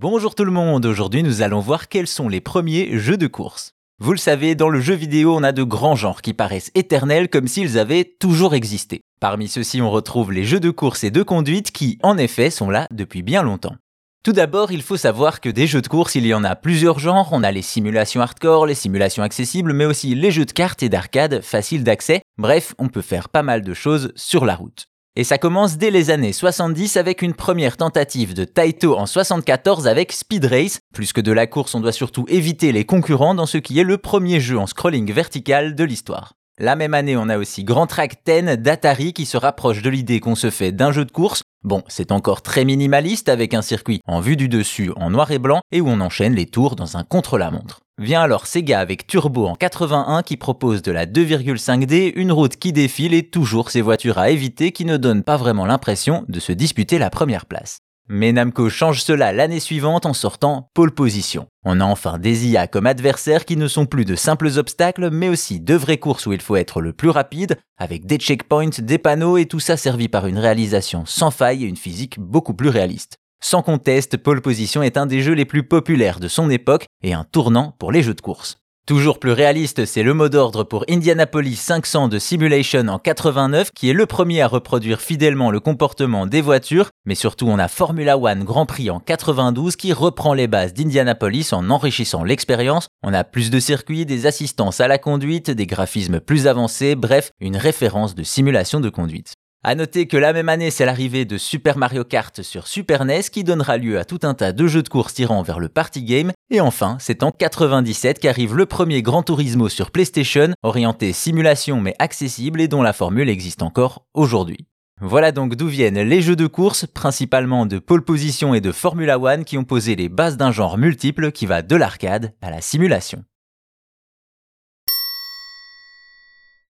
Bonjour tout le monde, aujourd'hui nous allons voir quels sont les premiers jeux de course. Vous le savez, dans le jeu vidéo, on a de grands genres qui paraissent éternels comme s'ils avaient toujours existé. Parmi ceux-ci, on retrouve les jeux de course et de conduite qui, en effet, sont là depuis bien longtemps. Tout d'abord, il faut savoir que des jeux de course, il y en a plusieurs genres. On a les simulations hardcore, les simulations accessibles, mais aussi les jeux de cartes et d'arcade faciles d'accès. Bref, on peut faire pas mal de choses sur la route. Et ça commence dès les années 70 avec une première tentative de Taito en 74 avec Speed Race. Plus que de la course, on doit surtout éviter les concurrents dans ce qui est le premier jeu en scrolling vertical de l'histoire. La même année, on a aussi Grand Track 10 d'Atari qui se rapproche de l'idée qu'on se fait d'un jeu de course. Bon, c'est encore très minimaliste avec un circuit en vue du dessus en noir et blanc et où on enchaîne les tours dans un contre-la-montre. Vient alors Sega avec Turbo en 81 qui propose de la 2,5D, une route qui défile et toujours ces voitures à éviter qui ne donnent pas vraiment l'impression de se disputer la première place. Mais Namco change cela l'année suivante en sortant pole position. On a enfin des IA comme adversaires qui ne sont plus de simples obstacles, mais aussi de vraies courses où il faut être le plus rapide, avec des checkpoints, des panneaux et tout ça servi par une réalisation sans faille et une physique beaucoup plus réaliste. Sans conteste, Pole Position est un des jeux les plus populaires de son époque et un tournant pour les jeux de course. Toujours plus réaliste, c'est le mot d'ordre pour Indianapolis 500 de Simulation en 89 qui est le premier à reproduire fidèlement le comportement des voitures, mais surtout on a Formula One Grand Prix en 92 qui reprend les bases d'Indianapolis en enrichissant l'expérience. On a plus de circuits, des assistances à la conduite, des graphismes plus avancés, bref, une référence de simulation de conduite. À noter que la même année, c'est l'arrivée de Super Mario Kart sur Super NES qui donnera lieu à tout un tas de jeux de course tirant vers le party game. Et enfin, c'est en 97 qu'arrive le premier Gran Turismo sur PlayStation, orienté simulation mais accessible et dont la formule existe encore aujourd'hui. Voilà donc d'où viennent les jeux de course, principalement de pole position et de Formula One qui ont posé les bases d'un genre multiple qui va de l'arcade à la simulation.